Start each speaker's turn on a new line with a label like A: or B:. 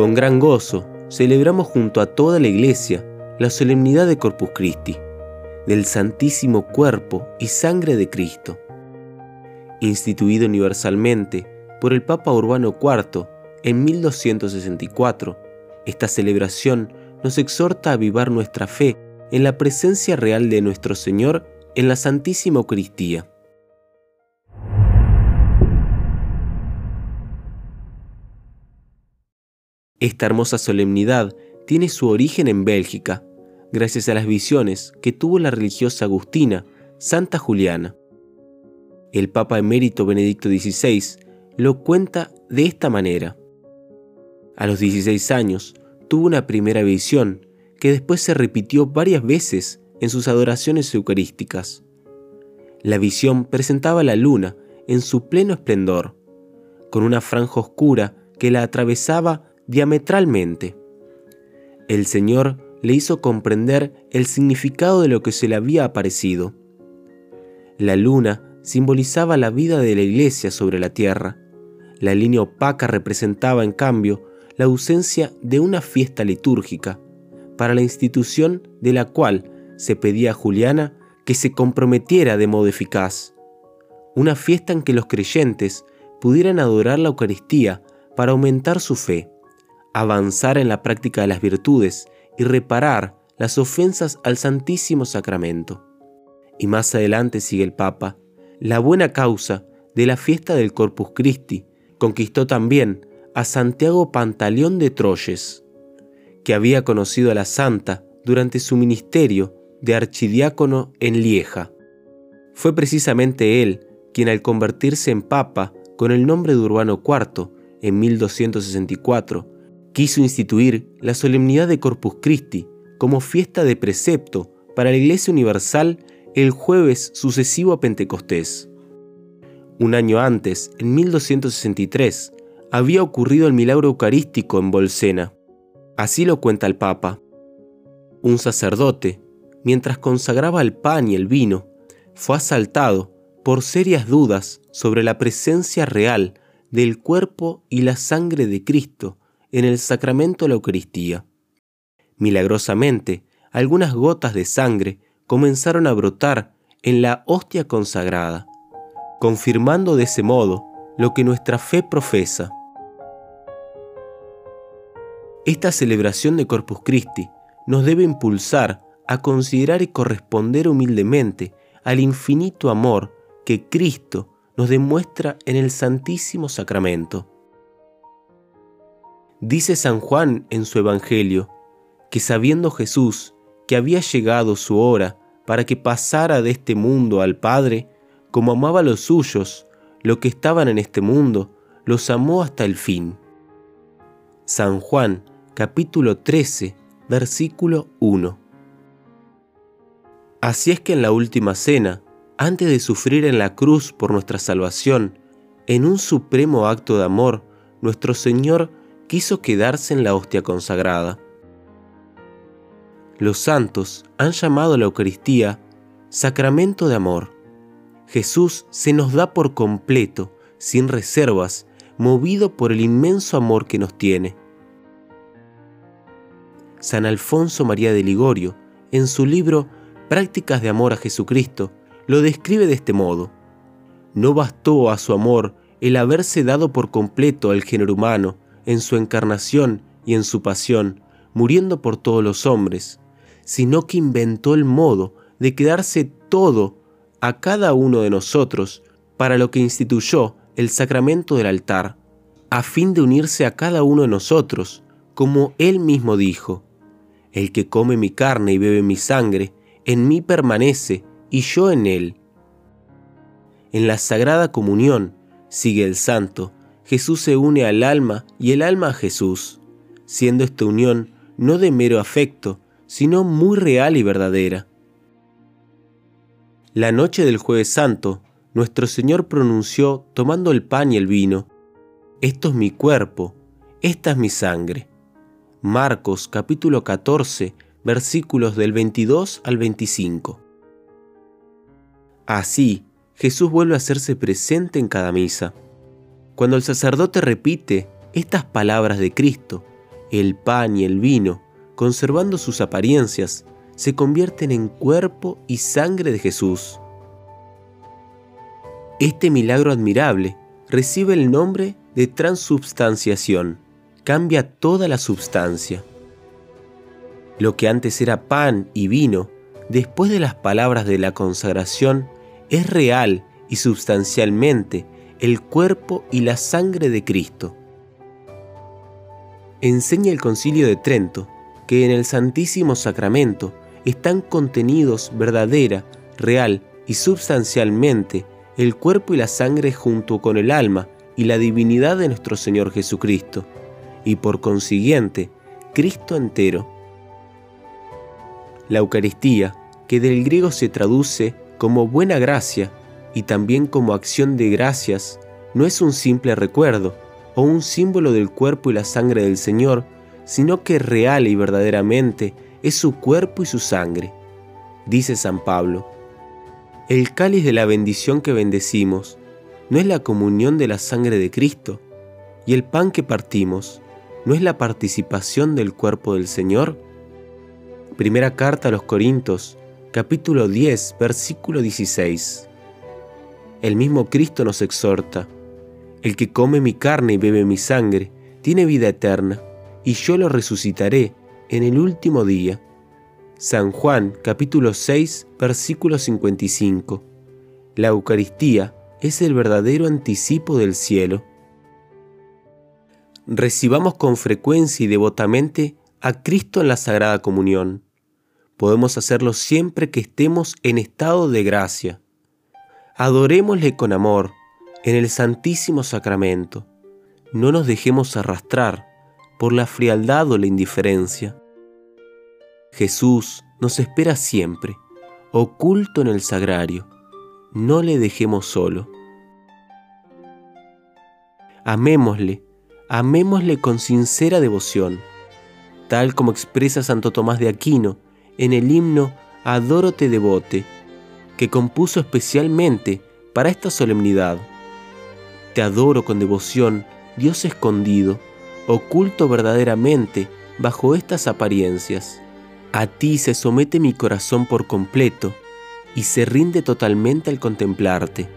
A: Con gran gozo celebramos junto a toda la Iglesia la solemnidad de Corpus Christi, del Santísimo Cuerpo y Sangre de Cristo, instituido universalmente por el Papa Urbano IV en 1264. Esta celebración nos exhorta a avivar nuestra fe en la presencia real de nuestro Señor en la Santísima Eucaristía. Esta hermosa solemnidad tiene su origen en Bélgica, gracias a las visiones que tuvo la religiosa agustina Santa Juliana. El Papa emérito Benedicto XVI lo cuenta de esta manera. A los 16 años tuvo una primera visión que después se repitió varias veces en sus adoraciones eucarísticas. La visión presentaba la luna en su pleno esplendor, con una franja oscura que la atravesaba diametralmente. El Señor le hizo comprender el significado de lo que se le había aparecido. La luna simbolizaba la vida de la iglesia sobre la tierra. La línea opaca representaba, en cambio, la ausencia de una fiesta litúrgica, para la institución de la cual se pedía a Juliana que se comprometiera de modo eficaz. Una fiesta en que los creyentes pudieran adorar la Eucaristía para aumentar su fe avanzar en la práctica de las virtudes y reparar las ofensas al Santísimo Sacramento. Y más adelante sigue el Papa, la buena causa de la fiesta del Corpus Christi conquistó también a Santiago Pantaleón de Troyes, que había conocido a la Santa durante su ministerio de archidiácono en Lieja. Fue precisamente él quien al convertirse en papa con el nombre de Urbano IV en 1264, quiso instituir la solemnidad de Corpus Christi como fiesta de precepto para la Iglesia Universal el jueves sucesivo a Pentecostés. Un año antes, en 1263, había ocurrido el milagro eucarístico en Bolsena. Así lo cuenta el Papa. Un sacerdote, mientras consagraba el pan y el vino, fue asaltado por serias dudas sobre la presencia real del cuerpo y la sangre de Cristo en el sacramento de la Eucaristía. Milagrosamente, algunas gotas de sangre comenzaron a brotar en la hostia consagrada, confirmando de ese modo lo que nuestra fe profesa. Esta celebración de Corpus Christi nos debe impulsar a considerar y corresponder humildemente al infinito amor que Cristo nos demuestra en el Santísimo Sacramento. Dice San Juan en su Evangelio que sabiendo Jesús que había llegado su hora para que pasara de este mundo al Padre, como amaba a los suyos, los que estaban en este mundo, los amó hasta el fin. San Juan capítulo 13, versículo 1. Así es que en la última cena, antes de sufrir en la cruz por nuestra salvación, en un supremo acto de amor, nuestro Señor quiso quedarse en la hostia consagrada. Los santos han llamado a la Eucaristía sacramento de amor. Jesús se nos da por completo, sin reservas, movido por el inmenso amor que nos tiene. San Alfonso María de Ligorio, en su libro Prácticas de Amor a Jesucristo, lo describe de este modo. No bastó a su amor el haberse dado por completo al género humano, en su encarnación y en su pasión, muriendo por todos los hombres, sino que inventó el modo de quedarse todo a cada uno de nosotros para lo que instituyó el sacramento del altar, a fin de unirse a cada uno de nosotros, como él mismo dijo, el que come mi carne y bebe mi sangre, en mí permanece y yo en él. En la sagrada comunión, sigue el santo, Jesús se une al alma y el alma a Jesús, siendo esta unión no de mero afecto, sino muy real y verdadera. La noche del jueves santo, nuestro Señor pronunció, tomando el pan y el vino, Esto es mi cuerpo, esta es mi sangre. Marcos capítulo 14, versículos del 22 al 25. Así, Jesús vuelve a hacerse presente en cada misa cuando el sacerdote repite estas palabras de Cristo, El pan y el vino, conservando sus apariencias, se convierten en cuerpo y sangre de Jesús. Este milagro admirable recibe el nombre de transubstanciación. Cambia toda la substancia. Lo que antes era pan y vino, después de las palabras de la consagración, es real y substancialmente el cuerpo y la sangre de Cristo. Enseña el concilio de Trento que en el Santísimo Sacramento están contenidos verdadera, real y substancialmente el cuerpo y la sangre junto con el alma y la divinidad de nuestro Señor Jesucristo, y por consiguiente, Cristo entero. La Eucaristía, que del griego se traduce como buena gracia y también como acción de gracias, no es un simple recuerdo o un símbolo del cuerpo y la sangre del Señor, sino que real y verdaderamente es su cuerpo y su sangre. Dice San Pablo, el cáliz de la bendición que bendecimos no es la comunión de la sangre de Cristo, y el pan que partimos no es la participación del cuerpo del Señor. Primera carta a los Corintios, capítulo 10, versículo 16. El mismo Cristo nos exhorta, el que come mi carne y bebe mi sangre, tiene vida eterna, y yo lo resucitaré en el último día. San Juan capítulo 6 versículo 55. La Eucaristía es el verdadero anticipo del cielo. Recibamos con frecuencia y devotamente a Cristo en la Sagrada Comunión. Podemos hacerlo siempre que estemos en estado de gracia. Adorémosle con amor en el Santísimo Sacramento. No nos dejemos arrastrar por la frialdad o la indiferencia. Jesús nos espera siempre, oculto en el sagrario. No le dejemos solo. Amémosle, amémosle con sincera devoción, tal como expresa Santo Tomás de Aquino en el himno Adórote devote, que compuso especialmente para esta solemnidad. Te adoro con devoción, Dios escondido, oculto verdaderamente bajo estas apariencias. A ti se somete mi corazón por completo y se rinde totalmente al contemplarte.